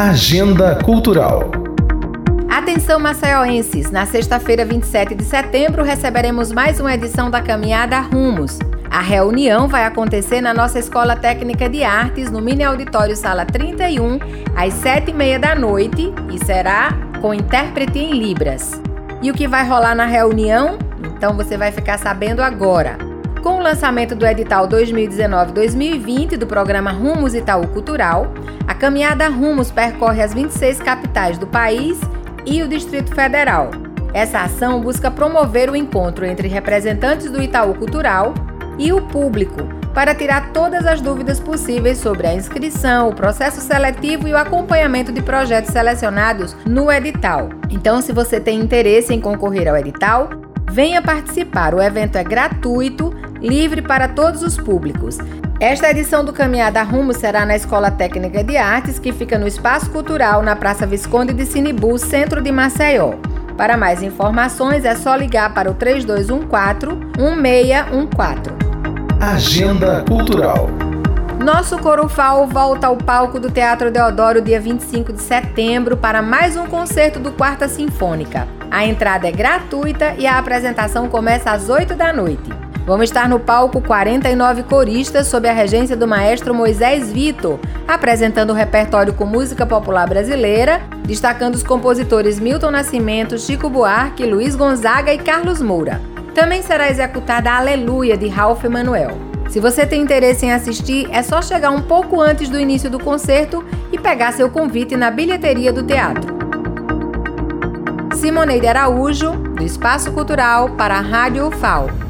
Agenda Cultural. Atenção maceioenses, na sexta-feira 27 de setembro receberemos mais uma edição da Caminhada Rumos. A reunião vai acontecer na nossa Escola Técnica de Artes, no Mini Auditório Sala 31, às 7h30 da noite e será com intérprete em Libras. E o que vai rolar na reunião? Então você vai ficar sabendo agora. Com o lançamento do edital 2019-2020 do programa Rumos Itaú Cultural, a caminhada Rumos percorre as 26 capitais do país e o Distrito Federal. Essa ação busca promover o encontro entre representantes do Itaú Cultural e o público para tirar todas as dúvidas possíveis sobre a inscrição, o processo seletivo e o acompanhamento de projetos selecionados no edital. Então, se você tem interesse em concorrer ao edital, venha participar. O evento é gratuito livre para todos os públicos. Esta edição do Caminhada Rumo será na Escola Técnica de Artes, que fica no Espaço Cultural, na Praça Visconde de Sinibu, centro de Maceió. Para mais informações é só ligar para o 3214-1614. Agenda Cultural. Nosso Corufal volta ao palco do Teatro Deodoro dia 25 de setembro para mais um concerto do Quarta Sinfônica. A entrada é gratuita e a apresentação começa às 8 da noite. Vamos estar no palco 49 coristas sob a regência do maestro Moisés Vitor, apresentando o repertório com música popular brasileira, destacando os compositores Milton Nascimento, Chico Buarque, Luiz Gonzaga e Carlos Moura. Também será executada a Aleluia de Ralph Emanuel. Se você tem interesse em assistir, é só chegar um pouco antes do início do concerto e pegar seu convite na bilheteria do teatro. Simoneide Araújo, do Espaço Cultural, para a Rádio UFAO.